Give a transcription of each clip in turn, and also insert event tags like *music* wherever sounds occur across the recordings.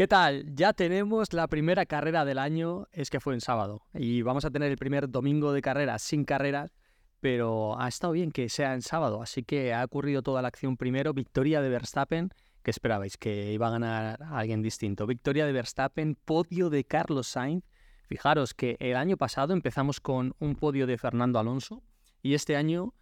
¿Qué tal? Ya tenemos la primera carrera del año, es que fue en sábado, y vamos a tener el primer domingo de carrera sin carreras, pero ha estado bien que sea en sábado, así que ha ocurrido toda la acción primero, victoria de Verstappen, que esperabais que iba a ganar alguien distinto, victoria de Verstappen, podio de Carlos Sainz, fijaros que el año pasado empezamos con un podio de Fernando Alonso, y este año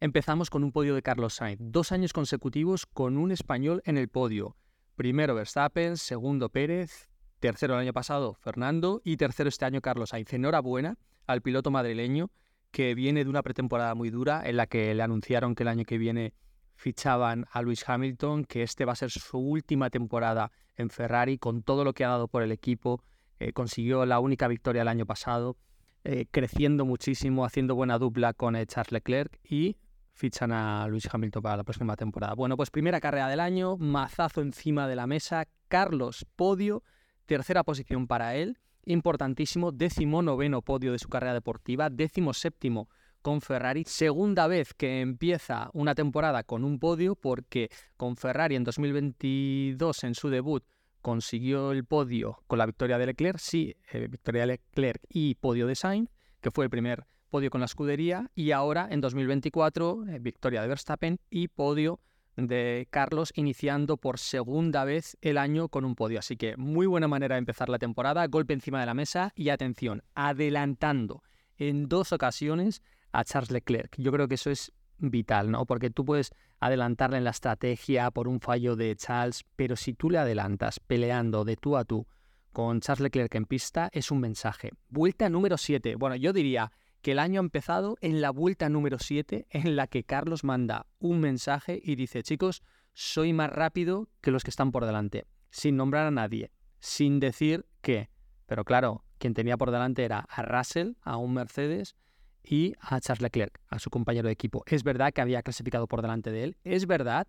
empezamos con un podio de Carlos Sainz, dos años consecutivos con un español en el podio. Primero Verstappen, segundo Pérez, tercero el año pasado Fernando y tercero este año Carlos Sainz. Enhorabuena al piloto madrileño que viene de una pretemporada muy dura en la que le anunciaron que el año que viene fichaban a Luis Hamilton, que este va a ser su última temporada en Ferrari con todo lo que ha dado por el equipo. Eh, consiguió la única victoria el año pasado, eh, creciendo muchísimo, haciendo buena dupla con eh, Charles Leclerc y fichan a Luis Hamilton para la próxima temporada. Bueno, pues primera carrera del año, mazazo encima de la mesa, Carlos podio, tercera posición para él, importantísimo, décimo noveno podio de su carrera deportiva, décimo séptimo con Ferrari, segunda vez que empieza una temporada con un podio porque con Ferrari en 2022 en su debut consiguió el podio con la victoria de Leclerc, sí, eh, victoria de Leclerc y podio de Sainz, que fue el primer podio con la escudería y ahora en 2024 eh, victoria de Verstappen y podio de Carlos iniciando por segunda vez el año con un podio. Así que muy buena manera de empezar la temporada, golpe encima de la mesa y atención, adelantando en dos ocasiones a Charles Leclerc. Yo creo que eso es vital, ¿no? Porque tú puedes adelantarle en la estrategia por un fallo de Charles, pero si tú le adelantas peleando de tú a tú con Charles Leclerc en pista, es un mensaje. Vuelta número 7. Bueno, yo diría que el año ha empezado en la vuelta número 7 en la que Carlos manda un mensaje y dice, chicos, soy más rápido que los que están por delante, sin nombrar a nadie, sin decir qué. Pero claro, quien tenía por delante era a Russell, a un Mercedes y a Charles Leclerc, a su compañero de equipo. Es verdad que había clasificado por delante de él, es verdad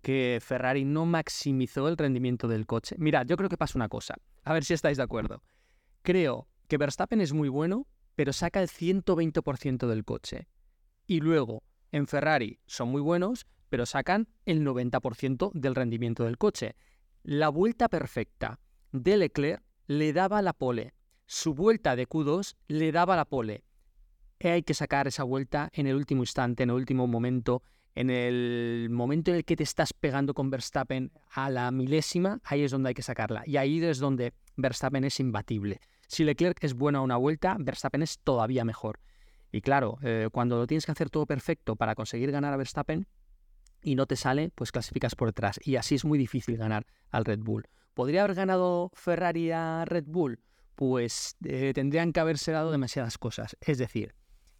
que Ferrari no maximizó el rendimiento del coche. Mirad, yo creo que pasa una cosa, a ver si estáis de acuerdo. Creo que Verstappen es muy bueno pero saca el 120% del coche. Y luego, en Ferrari son muy buenos, pero sacan el 90% del rendimiento del coche. La vuelta perfecta de Leclerc le daba la pole. Su vuelta de Q2 le daba la pole. hay que sacar esa vuelta en el último instante, en el último momento, en el momento en el que te estás pegando con Verstappen a la milésima, ahí es donde hay que sacarla. Y ahí es donde Verstappen es imbatible. Si Leclerc es bueno a una vuelta, Verstappen es todavía mejor. Y claro, eh, cuando lo tienes que hacer todo perfecto para conseguir ganar a Verstappen y no te sale, pues clasificas por detrás. Y así es muy difícil ganar al Red Bull. ¿Podría haber ganado Ferrari a Red Bull? Pues eh, tendrían que haberse dado demasiadas cosas. Es decir,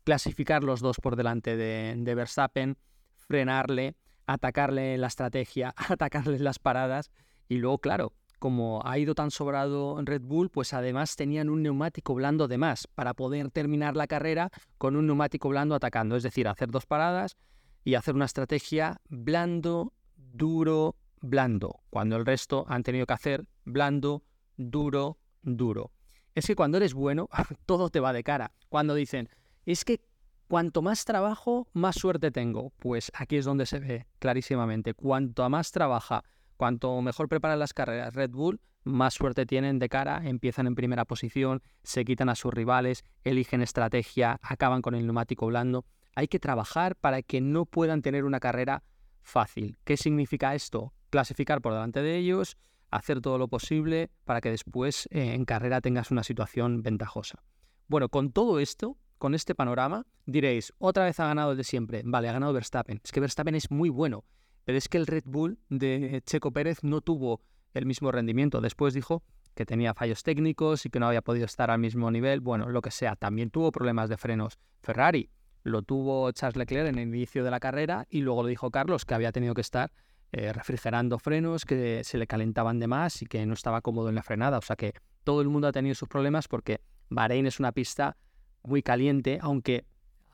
clasificar los dos por delante de, de Verstappen, frenarle, atacarle la estrategia, *laughs* atacarle las paradas y luego, claro, como ha ido tan sobrado en Red Bull, pues además tenían un neumático blando de más para poder terminar la carrera con un neumático blando atacando, es decir, hacer dos paradas y hacer una estrategia blando, duro, blando, cuando el resto han tenido que hacer blando, duro, duro. Es que cuando eres bueno, *laughs* todo te va de cara. Cuando dicen, es que cuanto más trabajo, más suerte tengo. Pues aquí es donde se ve clarísimamente. Cuanto más trabaja Cuanto mejor preparan las carreras Red Bull, más suerte tienen de cara, empiezan en primera posición, se quitan a sus rivales, eligen estrategia, acaban con el neumático blando. Hay que trabajar para que no puedan tener una carrera fácil. ¿Qué significa esto? Clasificar por delante de ellos, hacer todo lo posible para que después eh, en carrera tengas una situación ventajosa. Bueno, con todo esto, con este panorama, diréis, otra vez ha ganado el de siempre. Vale, ha ganado Verstappen. Es que Verstappen es muy bueno. Pero es que el Red Bull de Checo Pérez no tuvo el mismo rendimiento. Después dijo que tenía fallos técnicos y que no había podido estar al mismo nivel. Bueno, lo que sea, también tuvo problemas de frenos. Ferrari lo tuvo Charles Leclerc en el inicio de la carrera y luego lo dijo Carlos que había tenido que estar eh, refrigerando frenos, que se le calentaban de más y que no estaba cómodo en la frenada. O sea que todo el mundo ha tenido sus problemas porque Bahrein es una pista muy caliente, aunque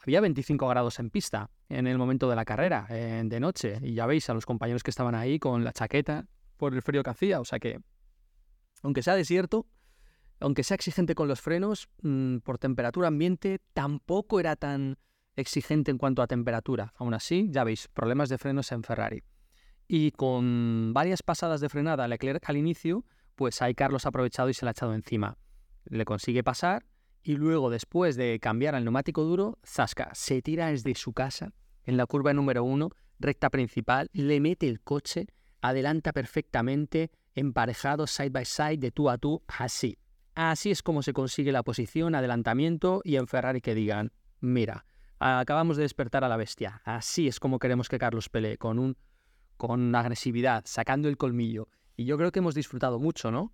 había 25 grados en pista en el momento de la carrera, de noche. Y ya veis a los compañeros que estaban ahí con la chaqueta por el frío que hacía. O sea que, aunque sea desierto, aunque sea exigente con los frenos, mm, por temperatura ambiente tampoco era tan exigente en cuanto a temperatura. Aún así, ya veis, problemas de frenos en Ferrari. Y con varias pasadas de frenada Leclerc al inicio, pues ahí Carlos ha aprovechado y se la ha echado encima. Le consigue pasar y luego, después de cambiar al neumático duro, Zasca se tira desde su casa en la curva número uno, recta principal, le mete el coche, adelanta perfectamente, emparejado side by side, de tú a tú, así. Así es como se consigue la posición, adelantamiento y en Ferrari que digan, mira, acabamos de despertar a la bestia. Así es como queremos que Carlos pelee, con, un, con agresividad, sacando el colmillo. Y yo creo que hemos disfrutado mucho, ¿no?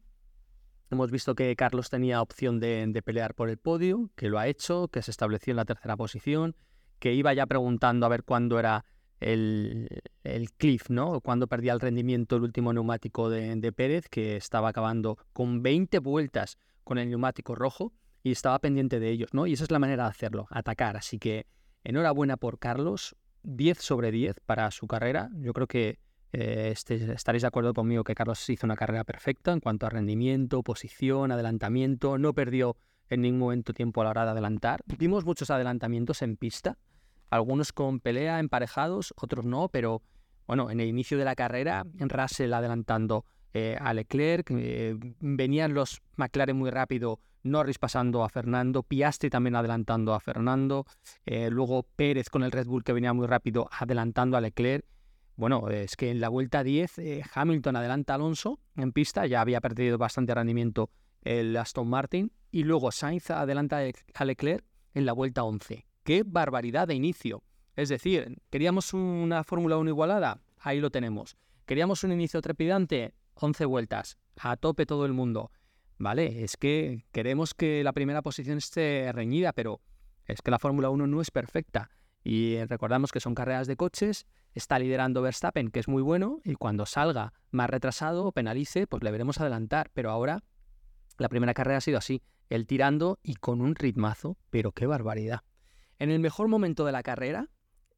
Hemos visto que Carlos tenía opción de, pelear por el podio, que lo ha hecho, que se estableció en la tercera posición, que iba ya preguntando a ver cuándo era el, el cliff, ¿no? Cuándo perdía el rendimiento el último neumático de, de Pérez, que estaba acabando con 20 vueltas con el neumático rojo y estaba pendiente de ellos, ¿no? Y esa es la manera de hacerlo, atacar. Así que enhorabuena por Carlos, 10 sobre 10 para su carrera. Yo creo que eh, este, estaréis de acuerdo conmigo que Carlos hizo una carrera perfecta en cuanto a rendimiento, posición, adelantamiento. No perdió en ningún momento tiempo a la hora de adelantar. Vimos muchos adelantamientos en pista, algunos con pelea emparejados, otros no, pero bueno, en el inicio de la carrera, Russell adelantando eh, a Leclerc, eh, venían los McLaren muy rápido Norris pasando a Fernando, Piastri también adelantando a Fernando, luego Pérez con el Red Bull que venía muy rápido adelantando a Leclerc. Bueno, es que en la vuelta 10 eh, Hamilton adelanta a Alonso en pista, ya había perdido bastante rendimiento el Aston Martin, y luego Sainz adelanta a Leclerc en la vuelta 11. ¡Qué barbaridad de inicio! Es decir, ¿queríamos una Fórmula 1 igualada? Ahí lo tenemos. ¿Queríamos un inicio trepidante? 11 vueltas, a tope todo el mundo. ¿vale? Es que queremos que la primera posición esté reñida, pero es que la Fórmula 1 no es perfecta. Y recordamos que son carreras de coches, está liderando Verstappen, que es muy bueno, y cuando salga más retrasado o penalice, pues le veremos adelantar. Pero ahora la primera carrera ha sido así, él tirando y con un ritmazo, pero qué barbaridad. En el mejor momento de la carrera,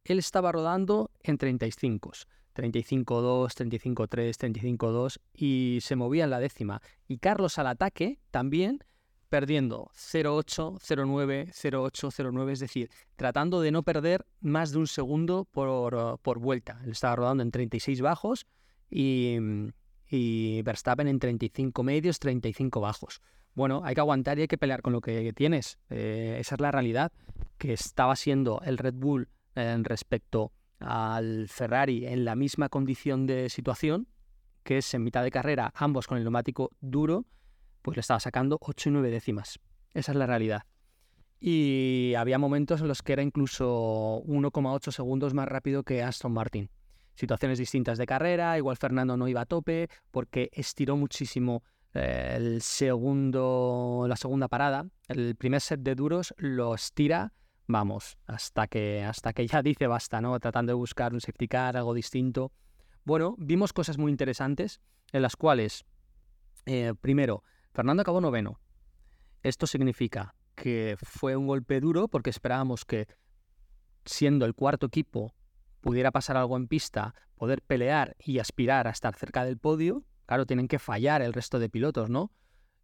él estaba rodando en 35. 35-2, 35-3, 35-2 y se movía en la décima. Y Carlos al ataque también perdiendo 0-8, 0-9, 0-8, 0-9, es decir, tratando de no perder más de un segundo por, por vuelta. Él estaba rodando en 36 bajos y, y Verstappen en 35 medios, 35 bajos. Bueno, hay que aguantar y hay que pelear con lo que tienes. Eh, esa es la realidad que estaba siendo el Red Bull en respecto al Ferrari en la misma condición de situación, que es en mitad de carrera, ambos con el neumático duro, pues le estaba sacando 8 y 9 décimas. Esa es la realidad. Y había momentos en los que era incluso 1,8 segundos más rápido que Aston Martin. Situaciones distintas de carrera, igual Fernando no iba a tope porque estiró muchísimo eh, el segundo, la segunda parada. El primer set de duros lo estira vamos, hasta que, hasta que ya *laughs* dice basta, ¿no? Tratando de buscar un safety car, algo distinto. Bueno, vimos cosas muy interesantes en las cuales, eh, primero, Fernando acabó noveno. Esto significa que fue un golpe duro porque esperábamos que, siendo el cuarto equipo, pudiera pasar algo en pista, poder pelear y aspirar a estar cerca del podio. Claro, tienen que fallar el resto de pilotos, ¿no?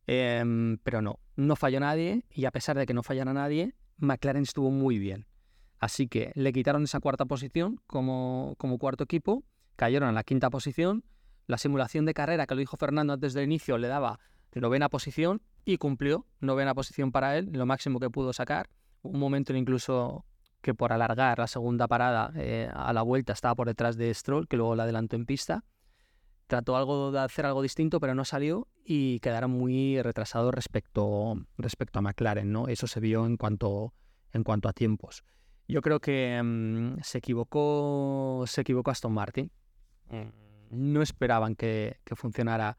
Em, pero no, no falló nadie y a pesar de que no fallara nadie, McLaren estuvo muy bien. Así que le quitaron esa cuarta posición como, como cuarto equipo, cayeron en la quinta posición. La simulación de carrera que lo dijo Fernando antes del inicio le daba novena posición y cumplió novena posición para él, lo máximo que pudo sacar. Un momento incluso que por alargar la segunda parada eh, a la vuelta estaba por detrás de Stroll, que luego la adelantó en pista. Trató algo de hacer algo distinto, pero no salió y quedaron muy retrasados respecto, respecto a McLaren, ¿no? Eso se vio en cuanto, en cuanto a tiempos. Yo creo que mm, se equivocó se equivocó Aston Martin. Mm, no esperaban que, funcionara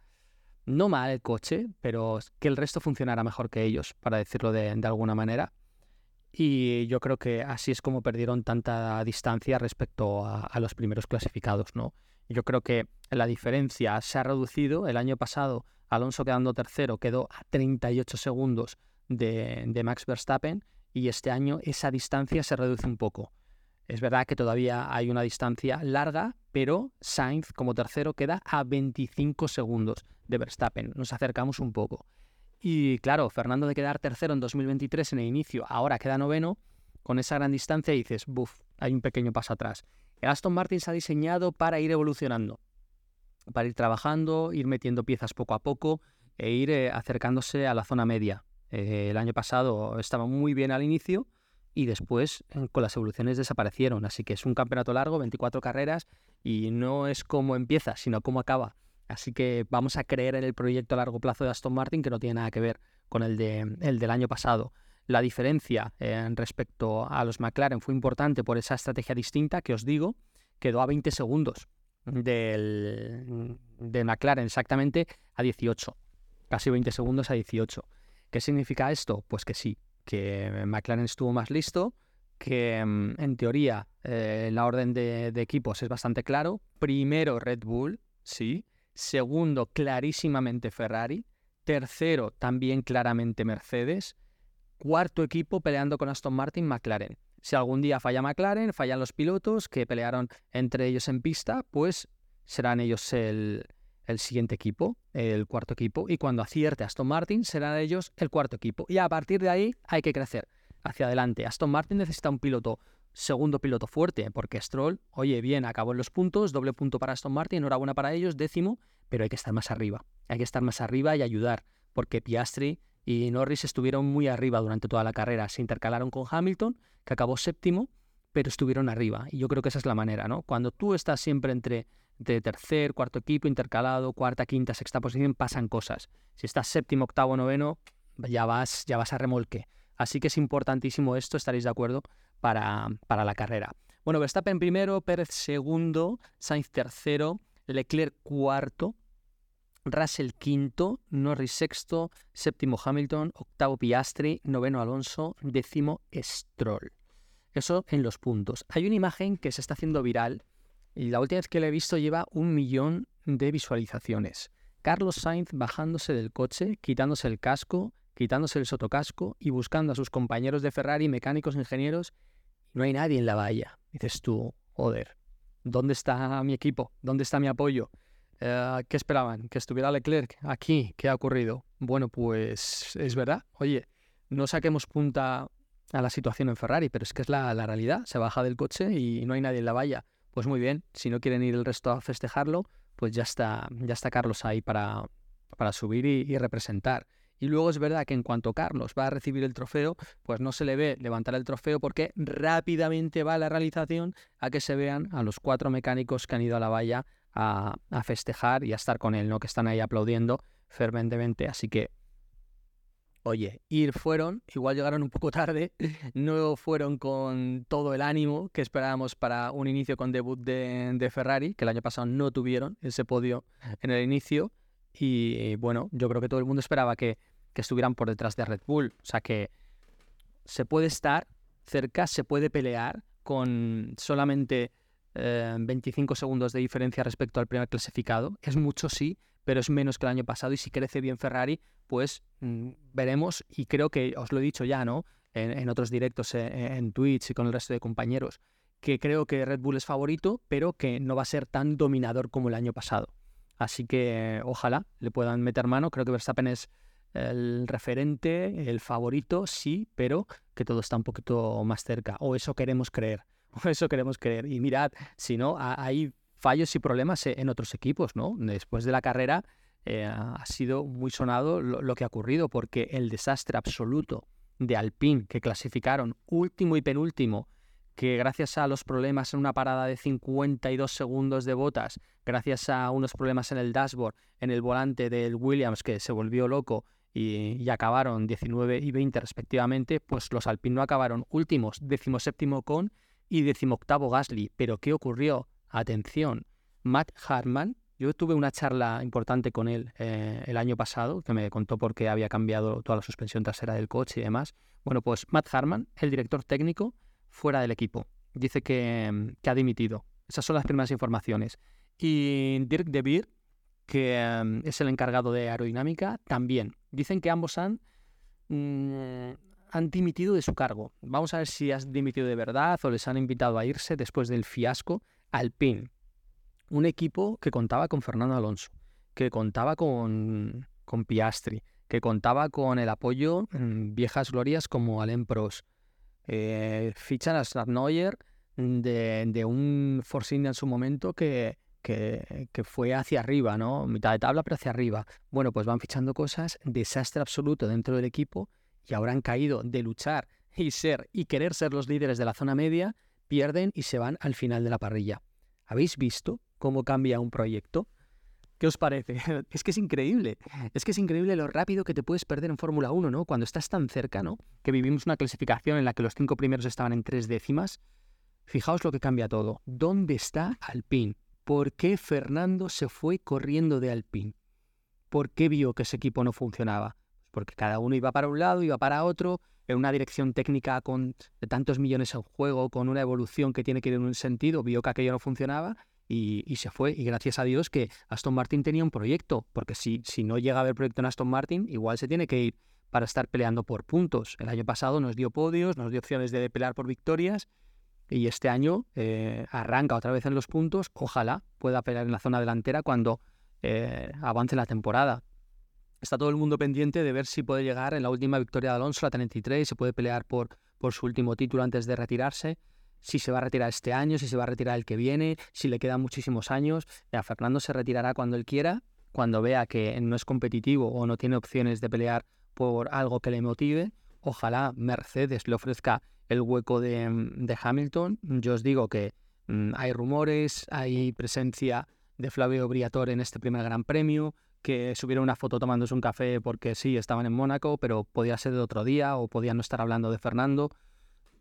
no mal el coche, pero que el resto funcionara mejor que ellos, para decirlo de, alguna manera. Y yo creo que así es como perdieron tanta distancia respecto a, a los primeros clasificados, ¿no? Yo creo que la diferencia se ha reducido. El año pasado, Alonso quedando tercero, quedó a 38 segundos de, Max Verstappen y este año esa distancia se reduce un poco. Es verdad que todavía hay una distancia larga, pero Sainz como tercero queda a 25 segundos de Verstappen. Nos acercamos un poco. Y claro, Fernando de quedar tercero en 2023 en el inicio, ahora queda noveno, con esa gran distancia dices, buf, hay un pequeño paso atrás. El Aston Martin se ha diseñado para ir evolucionando, para ir trabajando, ir metiendo piezas poco a poco. e ir eh, acercándose a la zona media. Eh, el año pasado estaba muy bien al inicio y después con las evoluciones desaparecieron. Así que es un campeonato largo, 24 carreras y no es cómo empieza, sino cómo acaba. Así que vamos a creer en el proyecto a largo plazo de Aston Martin que no tiene nada que ver con el, de, el del año pasado. La diferencia en respecto a los McLaren fue importante por esa estrategia distinta que os digo, quedó a 20 segundos del, de McLaren exactamente a 18 casi 20 segundos a 18. ¿Qué significa esto? Pues que sí, que McLaren estuvo más listo, que mm, en teoría eh, la orden de, equipos es bastante claro. Primero Red Bull, sí. Segundo, clarísimamente Ferrari. Tercero, también claramente Mercedes. Cuarto equipo peleando con Aston Martin, McLaren. Si algún día falla McLaren, fallan los pilotos que pelearon entre ellos en pista, pues serán ellos el, el siguiente equipo, el cuarto equipo, y cuando acierte Aston Martin será de ellos el cuarto equipo. Y a partir de ahí hay que crecer hacia adelante. Aston Martin necesita un piloto, segundo piloto fuerte, porque Stroll, oye, bien, acabó en los puntos, doble punto para Aston Martin, enhorabuena para ellos, décimo, pero hay que estar más arriba. Hay que estar más arriba y ayudar, porque Piastri y Norris estuvieron muy arriba durante toda la carrera. Se intercalaron con Hamilton, que acabó séptimo, pero estuvieron arriba. Y yo creo que esa es la manera, ¿no? Cuando tú estás siempre entre de tercer, cuarto equipo, intercalado, cuarta, quinta, sexta posición, pasan cosas. Si estás séptimo, octavo, noveno, ya vas, ya vas a remolque. Así que es importantísimo esto, estaréis de acuerdo, para, para la carrera. Bueno, Verstappen primero, Pérez segundo, Sainz tercero, Leclerc cuarto, Russell quinto, Norris sexto, séptimo Hamilton, octavo Piastri, noveno Alonso, décimo Stroll. Eso en los puntos. Hay una imagen que se está haciendo viral y la última vez que la he visto lleva un millón de visualizaciones. Carlos Sainz bajándose del coche, quitándose el casco, quitándose el sotocasco y buscando a sus compañeros de Ferrari, mecánicos, ingenieros. no hay nadie en la valla. Dices tú, joder, ¿dónde está mi equipo? ¿Dónde está mi apoyo? Eh, ¿Qué esperaban? ¿Que estuviera Leclerc aquí? ¿Qué ha ocurrido? Bueno, pues es verdad. Oye, no saquemos punta a la situación en Ferrari, pero es que es la, la realidad. Se baja del coche y no hay nadie en la valla pues muy bien, si no quieren ir el resto a festejarlo, pues ya está, ya está Carlos ahí para, para subir y, representar. Y luego es verdad que en cuanto Carlos va a recibir el trofeo, pues no se le ve levantar el trofeo porque rápidamente va la realización a que se vean a los cuatro mecánicos que han ido a la valla a, a festejar y a estar con él, ¿no? Que están ahí aplaudiendo ferventemente. Así que Oye, ir fueron, igual llegaron un poco *laughs* tarde, no fueron con todo el ánimo que esperábamos para un inicio con debut de, Ferrari, que el año pasado no tuvieron ese podio en el inicio. Y bueno, yo creo que todo el mundo esperaba que, estuvieran por detrás de Red Bull. O sea que se puede estar cerca, se puede pelear con solamente 25 eh, segundos de diferencia respecto al primer clasificado. Es mucho, sí, pero es menos que el año pasado y si crece bien Ferrari, pues mm, veremos y creo que os lo he dicho ya, ¿no? En, otros directos eh, en, Twitch y con el resto de compañeros, que creo que Red Bull es favorito, pero que no va a ser tan dominador como el año pasado. Así que ojalá le puedan meter mano. Creo que Verstappen es el referente, el favorito, sí, pero que todo está un poquito más cerca. O eso queremos creer. *laughs* O eso queremos creer. Y mirad, si no, hay fallos y problemas e-, en otros equipos, ¿no? Después de la carrera eh, ha sido muy sonado lo, que ha ocurrido, porque el desastre absoluto de Alpine, que clasificaron último y penúltimo, que gracias a los problemas en una parada de 52 segundos de botas, gracias a unos problemas en el dashboard, en el volante del Williams, que se volvió loco y, acabaron 19 y 20 respectivamente, pues los Alpine no acabaron últimos, decimoséptimo con y decimoctavo Gasly. Pero ¿qué ocurrió? Atención, Matt Hartman, yo tuve una charla importante con él eh, el año pasado, que me contó por qué había cambiado toda la suspensión trasera del coche y demás. Bueno, pues Matt Hartman, el director técnico, fuera del equipo. Dice que, ha dimitido. Esas son las primeras informaciones. Y Dirk De Beer, que em, es el encargado de aerodinámica, también. Dicen que ambos han, mm, han dimitido de su cargo. Vamos a ver si has dimitido de verdad o les han invitado a irse después del fiasco Alpine, un equipo que contaba con Fernando Alonso, que contaba con, con Piastri, que contaba con el apoyo en viejas glorias como Alain Prost. Eh, fichan a Neuer de, de, un Force en su momento que, que, fue hacia arriba, ¿no? Mitad de tabla, pero hacia arriba. Bueno, pues van fichando cosas, desastre absoluto dentro del equipo y ahora han caído de luchar y ser y querer ser los líderes de la zona media, pierden y se van al final de la parrilla. ¿Habéis visto cómo cambia un proyecto? ¿Qué os parece? *laughs* Es que es increíble. Es que es increíble lo rápido que te puedes perder en Fórmula 1, ¿no? Cuando estás tan cerca, ¿no? Que vivimos una clasificación en la que los cinco primeros estaban en tres décimas. Fijaos lo que cambia todo. ¿Dónde está Alpine? ¿Por qué Fernando se fue corriendo de Alpine? ¿Por qué vio que ese equipo no funcionaba? Porque cada uno iba para un lado, iba para otro, en una dirección técnica con tantos millones en juego, con una evolución que tiene que ir en un sentido, vio que aquello no funcionaba y, se fue. Y gracias a Dios que Aston Martin tenía un proyecto, porque si, si no llega a haber proyecto en Aston Martin, igual se tiene que ir para estar peleando por puntos. El año pasado nos dio podios, nos dio opciones de pelear por victorias y este año eh, arranca otra vez en los puntos. Ojalá pueda pelear en la zona delantera cuando eh, avance la temporada. Está todo el mundo pendiente de ver si puede llegar en la última victoria de Alonso, la 33, se puede pelear por, por su último título antes de retirarse si se va a retirar este año, si se va a retirar el que viene, si le quedan muchísimos años. Ya, Fernando se retirará cuando él quiera, cuando vea que no es competitivo o no tiene opciones de pelear por algo que le motive. Ojalá Mercedes le ofrezca el hueco de, de Hamilton. Yo os digo que mm, hay rumores, hay presencia de Flavio Briatore en este primer Gran Premio, que subiera una foto tomándose un café porque sí, estaban en Mónaco, pero podía ser de otro día o podía no estar hablando de Fernando.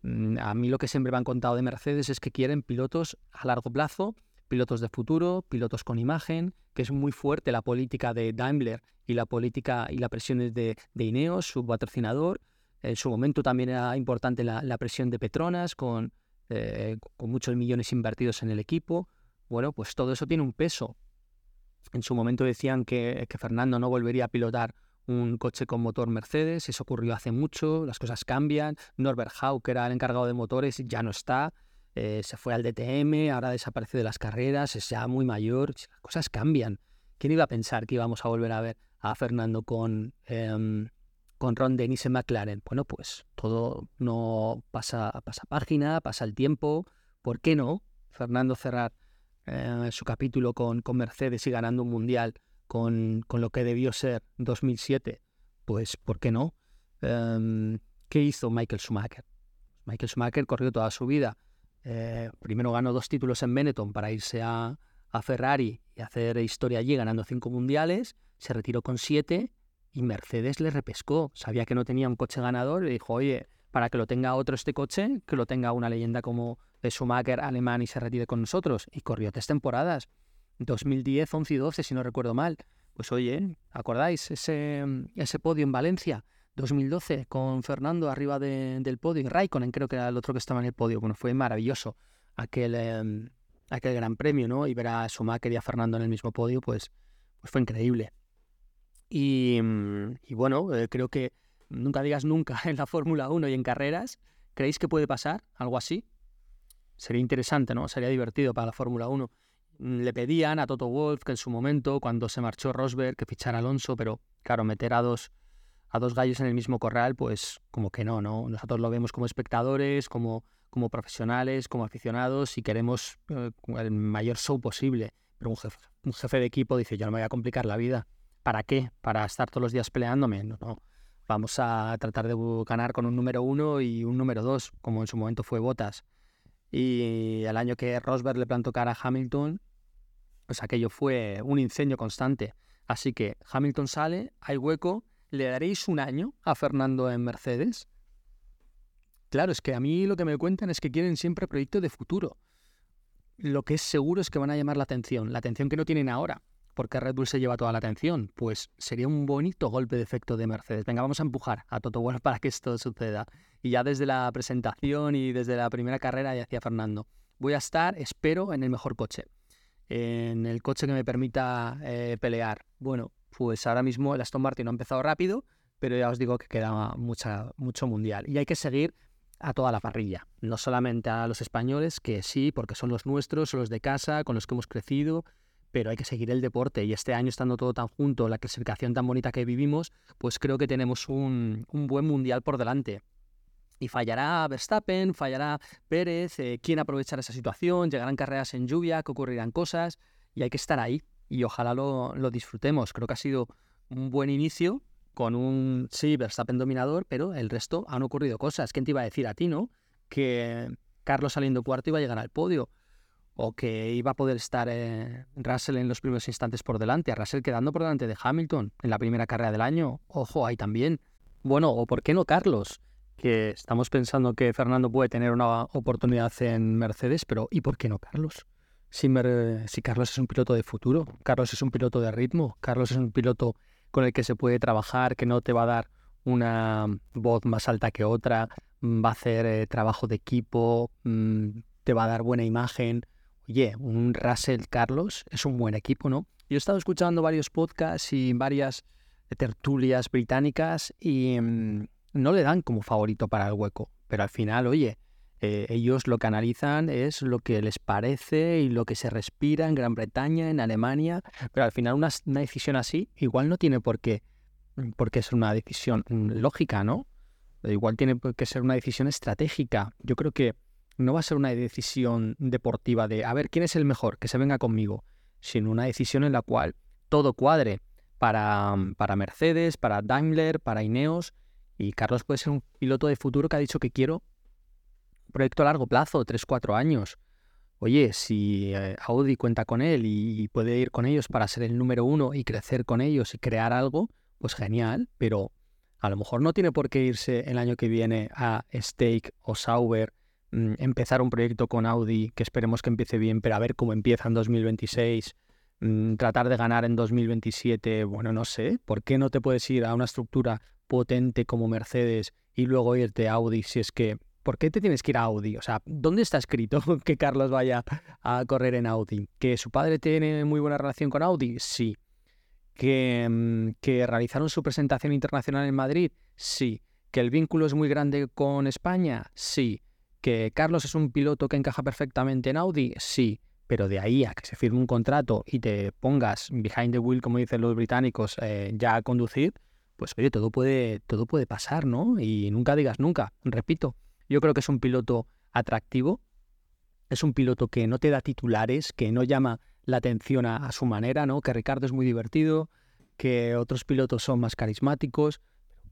Mm, a mí lo que siempre me han contado de Mercedes es que quieren pilotos a largo plazo, pilotos de futuro, pilotos con imagen, que es muy fuerte la política de Daimler y la política y la presión de, de Ineos, su patrocinador. En su momento también era importante la, presión de Petronas, con, eh, con muchos millones invertidos en el equipo. Bueno, pues todo eso tiene un peso. En su momento decían que, Fernando no volvería a pilotar un coche con motor Mercedes, eso ocurrió hace mucho, las cosas cambian, Norbert Hau, que era el encargado de motores, ya no está, eh, se fue al DTM, ahora desaparece de las carreras, es ya muy mayor, las cosas cambian. ¿Quién iba a pensar que íbamos a volver a ver a Fernando con, eh, con Ron Dennis en McLaren? Bueno, pues todo no pasa, pasa página, pasa el tiempo, ¿por qué no? Fernando cerrar eh, su capítulo con, con Mercedes y ganando un mundial con, lo que debió ser 2007, pues ¿por qué no? Em, ¿Qué hizo Michael Schumacher? Michael Schumacher corrió toda su vida. Eh, primero ganó dos títulos en Benetton para irse a, Ferrari y hacer historia allí ganando cinco mundiales. Se retiró con siete y Mercedes le repescó. Sabía que no tenía un coche ganador y dijo, oye, para que lo tenga otro este coche, que lo tenga una leyenda como de Schumacher alemán y se retire con nosotros. Y corrió tres temporadas. 2010, 11 y 12, si no recuerdo mal. Pues oye, ¿acordáis ese, ese podio en Valencia? 2012 con Fernando arriba del podio y Raikkonen creo que era el otro que estaba en el podio. Bueno, fue maravilloso aquel, em, aquel gran premio, ¿no? Y ver a Schumacher y a Fernando en el mismo podio, pues, pues fue increíble. Y, y bueno, eh, creo que nunca digas nunca *laughs* en la Fórmula 1 y en carreras. ¿Creéis que puede pasar algo así? Sería interesante, ¿no? Sería divertido para la Fórmula 1. Mm, le pedían a Toto Wolf que en su momento, cuando se marchó Rosberg, que fichara Alonso, pero claro, meter a dos, a dos gallos en el mismo corral, pues como que no, ¿no? Nosotros lo vemos como espectadores, como, como profesionales, como aficionados y queremos eh, el mayor show posible. Pero un jefe, un jefe de equipo dice, yo no me voy a complicar la vida. ¿Para qué? ¿Para estar todos los días peleándome? No, no. Vamos a tratar de ganar con un número uno y un número dos, como en su momento fue Botas. Y el año que Rosberg le plantó cara a Hamilton, pues aquello fue un incendio constante. Así que Hamilton sale, hay hueco, ¿le daréis un año a Fernando en Mercedes? Claro, es que a mí lo que me cuentan es que quieren siempre proyectos de futuro. Lo que es seguro es que van a llamar la atención, la atención que no tienen ahora, porque Red Bull se lleva toda la atención. Pues sería un bonito golpe de efecto de Mercedes. Venga, vamos a empujar a Toto Wolff *laughs* para que esto suceda. Y ya desde la presentación y desde la primera carrera ya decía Fernando, voy a estar, espero, en el mejor coche en el coche que me permita eh, pelear. Bueno, pues ahora mismo el Aston Martin ha empezado rápido, pero ya os digo que queda mucha, mucho mundial. Y hay que seguir a toda la parrilla, no solamente a los españoles, que sí, porque son los nuestros, son los de casa, con los que hemos crecido, pero hay que seguir el deporte. Y este año, estando todo tan junto, la clasificación tan bonita que vivimos, pues creo que tenemos un, buen mundial por delante. Y fallará Verstappen, fallará Pérez, eh, quién aprovechará esa situación, llegarán carreras en lluvia, que ocurrirán cosas. y hay que estar ahí y ojalá lo, lo disfrutemos. Creo que ha sido un buen inicio con un, sí, Verstappen dominador, pero el resto han ocurrido cosas. ¿Quién te iba a decir a ti, no? Que Carlos saliendo cuarto iba a llegar al podio o que iba a poder estar eh, Russell en los primeros instantes por delante, a Russell quedando por delante de Hamilton en la primera carrera del año. Ojo, ahí también. Bueno, o por qué no Carlos, que estamos pensando que Fernando puede tener una oportunidad en Mercedes, pero ¿y por qué no Carlos? Si, Carlos es un piloto de futuro, Carlos es un piloto de ritmo, Carlos es un piloto con el que se puede trabajar, que no te va a dar una voz más alta que otra, va a hacer eh, trabajo de equipo, mm, te va a dar buena imagen. Oye, un Russell Carlos es un buen equipo, ¿no? Yo he estado escuchando varios podcasts y varias tertulias británicas y mm, no le dan como favorito para el hueco. Pero al final, oye, eh, ellos lo que analizan es lo que les parece y lo que se respira en Gran Bretaña, en Alemania. Pero al final una, una decisión así igual no tiene por qué, mm, por qué ser una decisión mm, lógica, ¿no? Igual tiene que ser una decisión estratégica. Yo creo que no va a ser una decisión deportiva de, a ver, ¿quién es el mejor? Que se venga conmigo, sino una decisión en la cual todo cuadre para, para Mercedes, para Daimler, para Ineos. Y Carlos puede ser un piloto de futuro que ha dicho que quiero un proyecto a largo plazo, 3-4 años. Oye, si eh, Audi cuenta con él y puede ir con ellos para ser el número uno y crecer con ellos y crear algo, pues genial, pero a lo mejor no tiene por qué irse el año que viene a Stake o Sauber empezar un proyecto con Audi que esperemos que empiece bien, pero a ver cómo empieza en 2026, mm, tratar de ganar en 2027, bueno, no sé, ¿por qué no te puedes ir a una estructura potente como Mercedes y luego irte a Audi si es que... ¿Por qué te tienes que ir a Audi? O sea, ¿dónde está escrito *laughs* que Carlos vaya a correr en Audi? ¿Que su padre tiene muy buena relación con Audi? Sí. ¿Que, mm, que realizaron su presentación internacional en Madrid? Sí. ¿Que el vínculo es muy grande con España? Sí ¿Que Carlos es un piloto que encaja perfectamente en Audi? Sí, pero de ahí a que se firme un contrato y te pongas behind the wheel, como dicen los británicos, eh, ya a conducir, pues oye, todo puede, todo puede pasar, ¿no? Y nunca digas nunca, repito, yo creo que es un piloto atractivo, es un piloto que no te da titulares, que no llama la atención a, a su manera, ¿no? Que Ricardo es muy divertido, que otros pilotos son más carismáticos,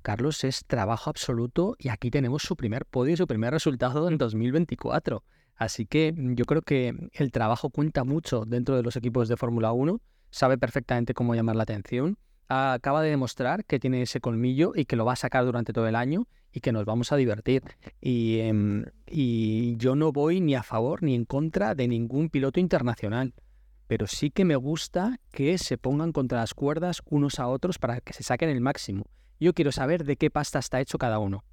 Carlos es trabajo absoluto y aquí tenemos su primer podio y su primer resultado en 2024. Así que yo creo que el trabajo cuenta mucho dentro de los equipos de Fórmula 1, sabe perfectamente cómo llamar la atención, acaba de demostrar que tiene ese colmillo y que lo va a sacar durante todo el año y que nos vamos a divertir. Y, em, y yo no voy ni a favor ni en contra de ningún piloto internacional pero sí que me gusta que se pongan contra las cuerdas unos a otros para que se saquen el máximo. Yo quiero saber de qué pasta está hecho cada uno.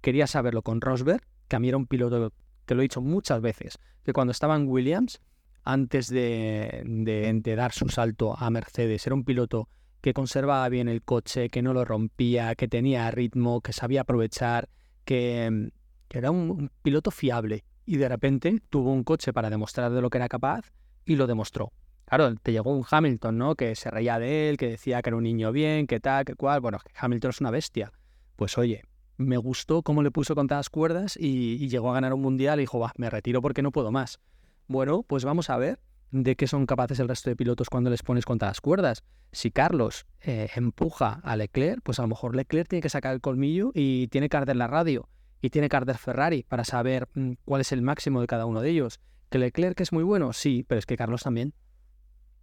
Quería saberlo con Rosberg, que a mí era un piloto, te lo he dicho muchas veces, que cuando estaba en Williams, antes de, de, dar su salto a Mercedes, era un piloto que conservaba bien el coche, que no lo rompía, que tenía ritmo, que sabía aprovechar, que, era un, un, piloto fiable. Y de repente tuvo un coche para demostrar de lo que era capaz y lo demostró. Claro, te llegó un Hamilton, ¿no? Que se reía de él, que decía que era un niño bien, que tal, que cual. Bueno, Hamilton es una bestia. Pues oye, me gustó cómo le puso contra las cuerdas y, llegó a ganar un mundial y dijo, va, me retiro porque no puedo más. Bueno, pues vamos a ver de qué son capaces el resto de pilotos cuando les pones contra las cuerdas. Si Carlos eh, empuja a Leclerc, pues a lo mejor Leclerc tiene que sacar el colmillo y tiene que arder la radio y tiene que arder Ferrari para saber mm, cuál es el máximo de cada uno de ellos. ¿Que Leclerc es muy bueno? Sí, pero es que Carlos también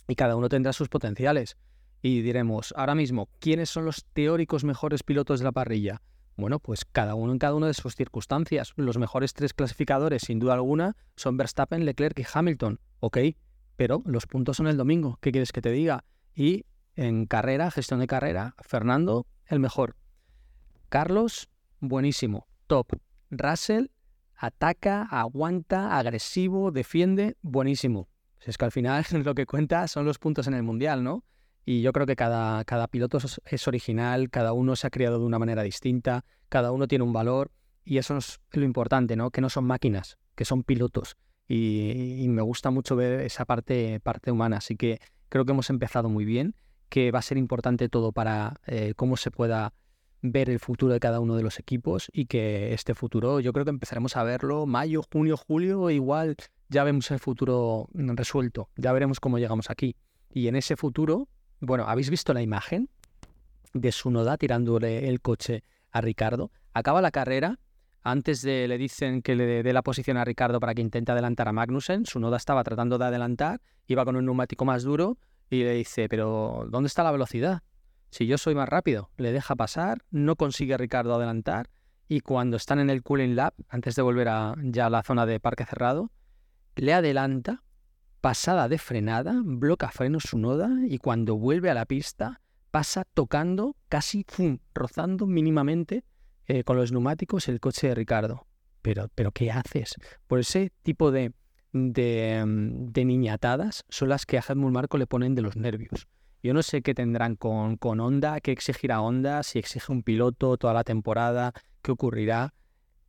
y cada uno tendrá sus potenciales. Y diremos, ahora mismo, ¿quiénes son los teóricos mejores pilotos de la parrilla? Bueno, pues cada uno en cada una de sus circunstancias. Los mejores tres clasificadores, sin duda alguna, son Verstappen, Leclerc y Hamilton. Ok, pero los puntos son el domingo. ¿Qué quieres que te diga? Y en carrera, gestión de carrera, Fernando, el mejor. Carlos, buenísimo, top. Russell, ataca, aguanta, agresivo, defiende, buenísimo es que al final *laughs* lo que cuenta son los puntos en el mundial, ¿no? Y yo creo que cada, cada piloto es, original, cada uno se ha criado de una manera distinta, cada uno tiene un valor y eso es lo importante, ¿no? Que no son máquinas, que son pilotos. Y, me gusta mucho ver esa parte, parte humana. Así que creo que hemos empezado muy bien, que va a ser importante todo para eh, cómo se pueda ver el futuro de cada uno de los equipos y que este futuro yo creo que empezaremos a verlo mayo, junio, julio, igual ya vemos el futuro resuelto, ya veremos cómo llegamos aquí. Y en ese futuro, bueno, ¿habéis visto la imagen de Sunoda tirándole el coche a Ricardo? Acaba la carrera, antes de le dicen que le dé la posición a Ricardo para que intente adelantar a Magnussen, Sunoda estaba tratando de adelantar, iba con un neumático más duro y le dice, pero ¿dónde está la velocidad? Si yo soy más rápido, le deja pasar, no consigue Ricardo adelantar y cuando están en el cooling lap, antes de volver a ya a la zona de parque cerrado, le adelanta, pasada de frenada, bloca freno su noda y cuando vuelve a la pista pasa tocando, casi rozando mínimamente eh, con los neumáticos el coche de Ricardo. Pero, pero ¿qué haces? Por ese tipo de, de, mm, de niñatadas son las que a Helmut Marco le ponen de los nervios. Yo no sé qué tendrán con, con Honda, qué exigirá Honda, si exige un piloto toda la temporada, qué ocurrirá.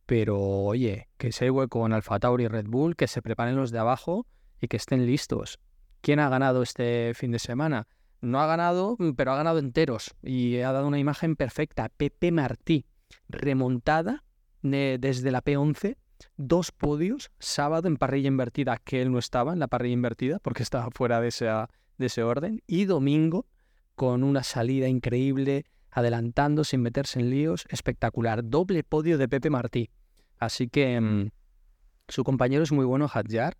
Pero oye, que se hueco con Alfa Tauri y Red Bull, que se preparen los de abajo y que estén listos. ¿Quién ha ganado este fin de semana? No ha ganado, pero ha ganado enteros y ha dado una imagen perfecta. Pepe Martí, remontada desde la P11, dos podios, sábado en parrilla invertida, que él no estaba en la parrilla invertida porque estaba fuera de, de ese orden, y domingo con una salida increíble, adelantando sin meterse en líos, espectacular. Doble podio de Pepe Martí. Así que mm, su compañero es muy bueno, Hadjar.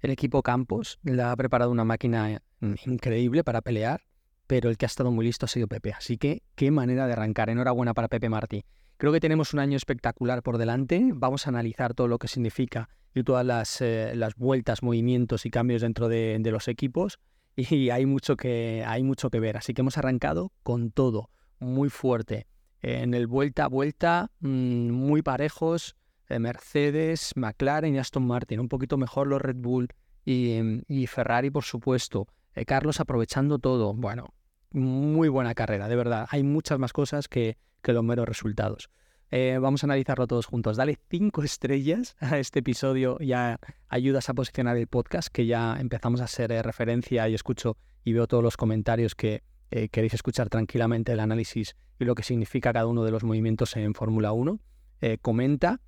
El equipo Campos le ha preparado una máquina mm, increíble para pelear, pero el que ha estado muy listo ha sido Pepe. Así que qué manera de arrancar. Enhorabuena para Pepe Martí. Creo que tenemos un año espectacular por delante. Vamos a analizar todo lo que significa y todas las, eh, las vueltas, movimientos y cambios dentro de, de los equipos. Y hay mucho, que, hay mucho que ver. Así que hemos arrancado con todo muy fuerte. En el vuelta a vuelta, mm, muy parejos, eh, Mercedes, McLaren y Aston Martin. Un poquito mejor los Red Bull y, mm, Ferrari, por supuesto. Eh, Carlos aprovechando todo. Bueno, muy buena carrera, de verdad. Hay muchas más cosas que, que los meros resultados. Eh, vamos a analizarlo todos juntos. Dale cinco *laughs* estrellas a este episodio. Ya ayudas a posicionar el podcast, que ya empezamos a ser referencia y escucho y veo todos los comentarios que, eh, queréis escuchar tranquilamente el análisis y lo que significa cada uno de los movimientos en Fórmula 1, eh, comenta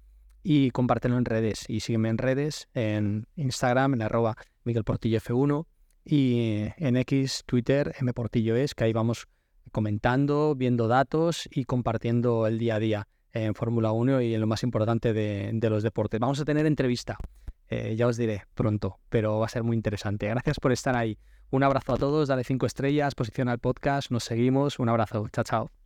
y compártelo en redes. Y sígueme en redes, en Instagram, en arroba miguelportillof1 y en X, Twitter, mportilloes, que ahí vamos comentando, viendo datos y compartiendo el día a día en Fórmula 1 y en lo más importante de, los deportes. Vamos a tener entrevista, eh, ya os diré pronto, pero va a ser muy interesante. Gracias por estar ahí. Un abrazo a todos, dale cinco estrellas, posiciona el podcast, nos seguimos. Un abrazo, chao, chao.